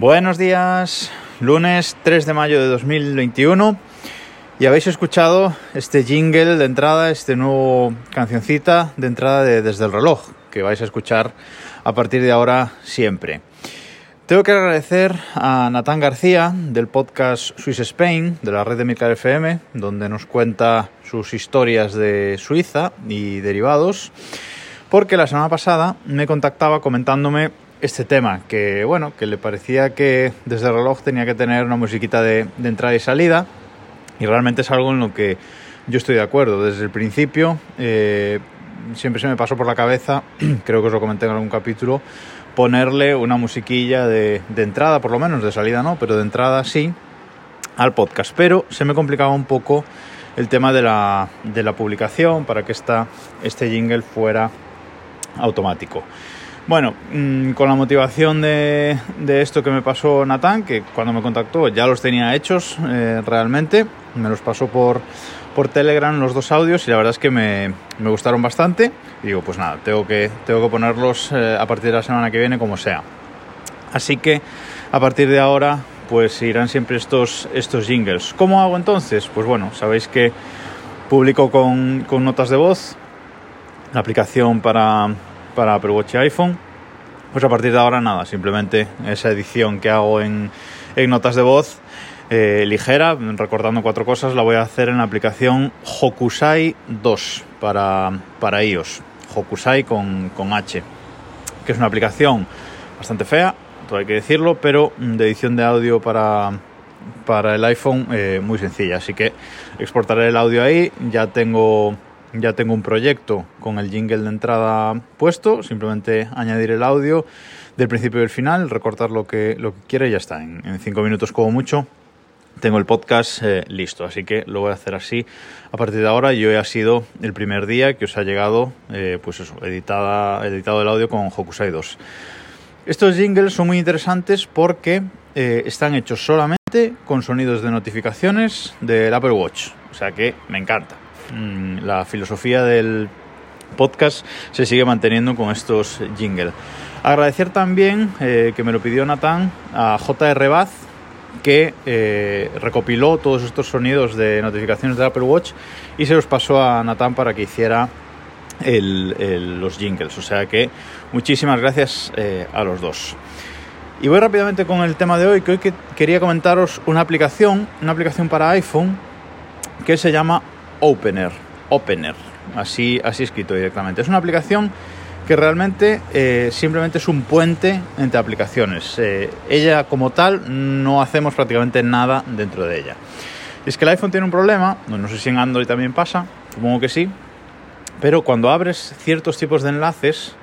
Buenos días, lunes 3 de mayo de 2021 y habéis escuchado este jingle de entrada, este nuevo cancioncita de entrada de Desde el reloj que vais a escuchar a partir de ahora siempre. Tengo que agradecer a Natán García del podcast Swiss Spain de la red de Milcar FM, donde nos cuenta sus historias de Suiza y derivados, porque la semana pasada me contactaba comentándome este tema, que bueno, que le parecía que desde el reloj tenía que tener una musiquita de, entrada y salida, y realmente es algo en lo que yo estoy de acuerdo. Desde el principio eh, siempre se me pasó por la cabeza, creo que os lo comenté en algún capítulo, ponerle una musiquilla de, entrada, por lo menos, de salida no, pero de entrada sí, al podcast. Pero se me complicaba un poco el tema de la, de la publicación para que esta, este jingle fuera automático. Bueno, mm, con la motivación de, esto que me pasó Natán, que cuando me contactó ya los tenía hechos eh, realmente, me los pasó por, por Telegram los dos audios y la verdad es que me, gustaron bastante. Y digo, pues nada, tengo que, tengo que ponerlos eh, a partir de la semana que viene como sea. Así que a partir de ahora pues irán siempre estos, estos jingles. ¿Cómo hago entonces? Pues bueno, sabéis que publico con, con notas de voz la aplicación para, para Apple Watch y iPhone. Pues a partir de ahora nada, simplemente esa edición que hago en, en notas de voz eh, ligera, recordando cuatro cosas, la voy a hacer en la aplicación Hokusai 2 para, para iOS. Hokusai con, con H, que es una aplicación bastante fea, todo hay que decirlo, pero de edición de audio para, para el iPhone eh, muy sencilla. Así que exportaré el audio ahí, ya tengo ya tengo un proyecto con el jingle de entrada puesto, simplemente añadir el audio del principio y del final, recortar lo que, lo que quiera y ya está, en, cinco minutos como mucho tengo el podcast eh, listo, así que lo voy a hacer así a partir de ahora. Yo ha sido el primer día que os ha llegado, eh, pues editada, editado el audio con Hokusai 2. Estos jingles son muy interesantes porque eh, están hechos solamente con sonidos de notificaciones del Apple Watch, o sea que me encanta. Mm, la filosofía del podcast se sigue manteniendo con estos jingles. Agradecer también que me lo pidió Natán a JR Baz que eh, recopiló todos estos sonidos de notificaciones del Apple Watch y se los pasó a Nathan para que hiciera los jingles. O sea que muchísimas gracias eh, a los dos. Y voy rápidamente con el tema de hoy, que hoy quería comentaros una aplicación, una aplicación para iPhone que se llama Opener. Opener, así, así escrito directamente. Es una aplicación que realmente eh, simplemente es un puente entre aplicaciones. Eh, ella como tal no hacemos prácticamente nada dentro de ella. es que el iPhone tiene un problema, no sé si en Android también pasa, supongo que sí, pero cuando abres ciertos tipos de enlaces,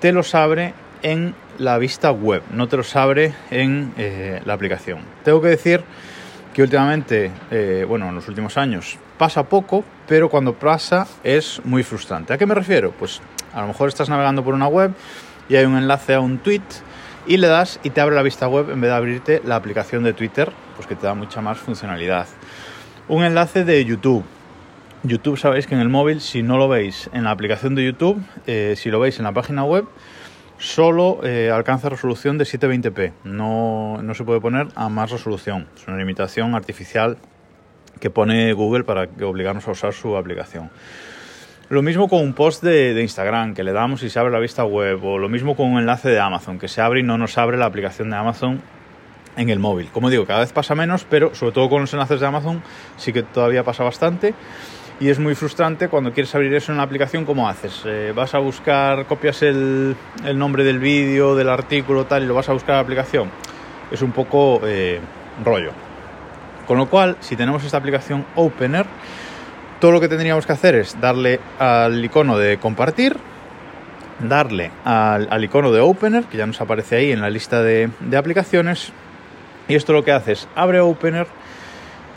te los abre en la vista web, no te los abre en eh, la aplicación. Tengo que decir que últimamente, bueno, en los últimos años pasa poco, pero cuando pasa es muy frustrante. ¿A qué me refiero? Pues a lo mejor estás navegando por una web y hay un enlace a un tweet y le das y te abre la vista web en vez de abrirte la aplicación de Twitter, pues que te da mucha más funcionalidad. Un enlace de YouTube. YouTube sabéis que en el móvil, si no lo veis en la aplicación de YouTube, eh, si lo veis en la página web, solo eh, alcanza resolución de 720p. No, no se puede poner a más resolución. Es una limitación artificial que pone Google para obligarnos a usar su aplicación. Lo mismo con un post de, Instagram que le damos y se abre la vista web, o lo mismo con un enlace de Amazon que se abre y no nos abre la aplicación de Amazon en el móvil. Como digo, cada vez pasa menos, pero sobre todo con los enlaces de Amazon sí que todavía pasa bastante. Y es muy frustrante cuando quieres abrir eso en la aplicación, ¿cómo haces? Eh, vas a buscar, copias el, nombre del vídeo, del artículo, tal, y lo vas a buscar en la aplicación. Es un poco eh, rollo. Con lo cual, si tenemos esta aplicación Opener, todo lo que tendríamos que hacer es darle al icono de compartir, darle al, icono de Opener, que ya nos aparece ahí en la lista de, aplicaciones, y esto lo que hace es abre Opener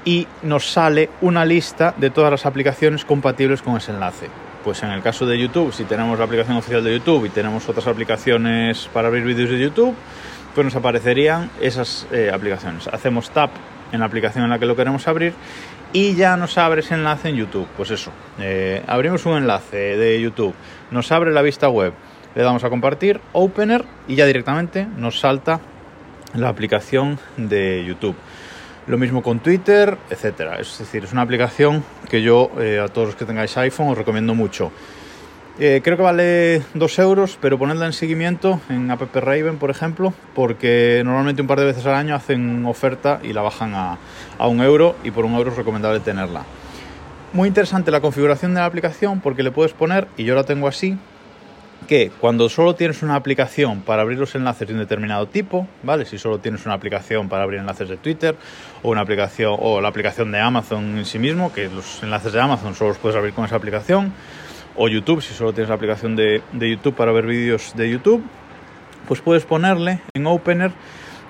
y nos sale una lista de todas las aplicaciones compatibles con ese enlace. Pues en el caso de YouTube, si tenemos la aplicación oficial de YouTube y tenemos otras aplicaciones para abrir vídeos de YouTube, pues nos aparecerían esas eh, aplicaciones. Hacemos tap en la aplicación en la que lo queremos abrir y ya nos abre ese enlace en YouTube. Pues eso, eh, abrimos un enlace de YouTube, nos abre la vista web, le damos a compartir, opener y ya directamente nos salta la aplicación de YouTube. Lo mismo con Twitter, etcétera. Es decir, es una aplicación que yo eh, a todos los que tengáis iPhone os recomiendo mucho. Eh, creo que vale 2 euros, pero ponedla en seguimiento en App Raven, por ejemplo, porque normalmente un par de veces al año hacen oferta y la bajan a, a un euro y por un euro es recomendable tenerla. Muy interesante la configuración de la aplicación porque le puedes poner, y yo la tengo así, que cuando solo tienes una aplicación para abrir los enlaces de un determinado tipo, ¿vale? Si solo tienes una aplicación para abrir enlaces de Twitter o una aplicación o la aplicación de Amazon en sí mismo, que los enlaces de Amazon solo los puedes abrir con esa aplicación, o YouTube, si solo tienes la aplicación de, de YouTube para ver vídeos de YouTube, pues puedes ponerle en Opener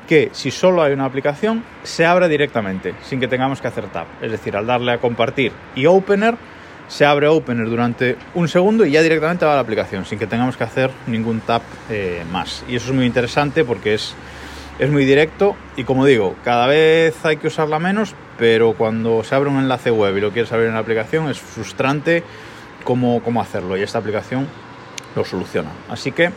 que si solo hay una aplicación se abre directamente, sin que tengamos que hacer tab. Es decir, al darle a compartir y Opener, se abre Opener durante un segundo y ya directamente va a la aplicación, sin que tengamos que hacer ningún tap eh, más. Y eso es muy interesante porque es, es muy directo y como digo, cada vez hay que usarla menos, pero cuando se abre un enlace web y lo quieres abrir en la aplicación es frustrante cómo, cómo hacerlo y esta aplicación lo soluciona. Así que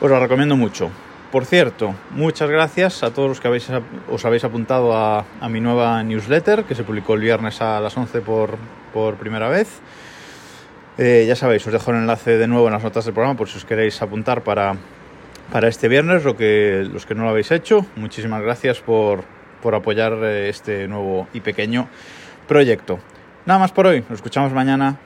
os la recomiendo mucho. Por cierto, muchas gracias a todos los que habéis, os habéis apuntado a, mi nueva newsletter que se publicó el viernes a las 11 por, por primera vez. Eh, ya sabéis, os dejo el enlace de nuevo en las notas del programa por si os queréis apuntar para, para este viernes, lo que, los que no lo habéis hecho. Muchísimas gracias por, por apoyar este nuevo y pequeño proyecto. Nada más por hoy, nos escuchamos mañana.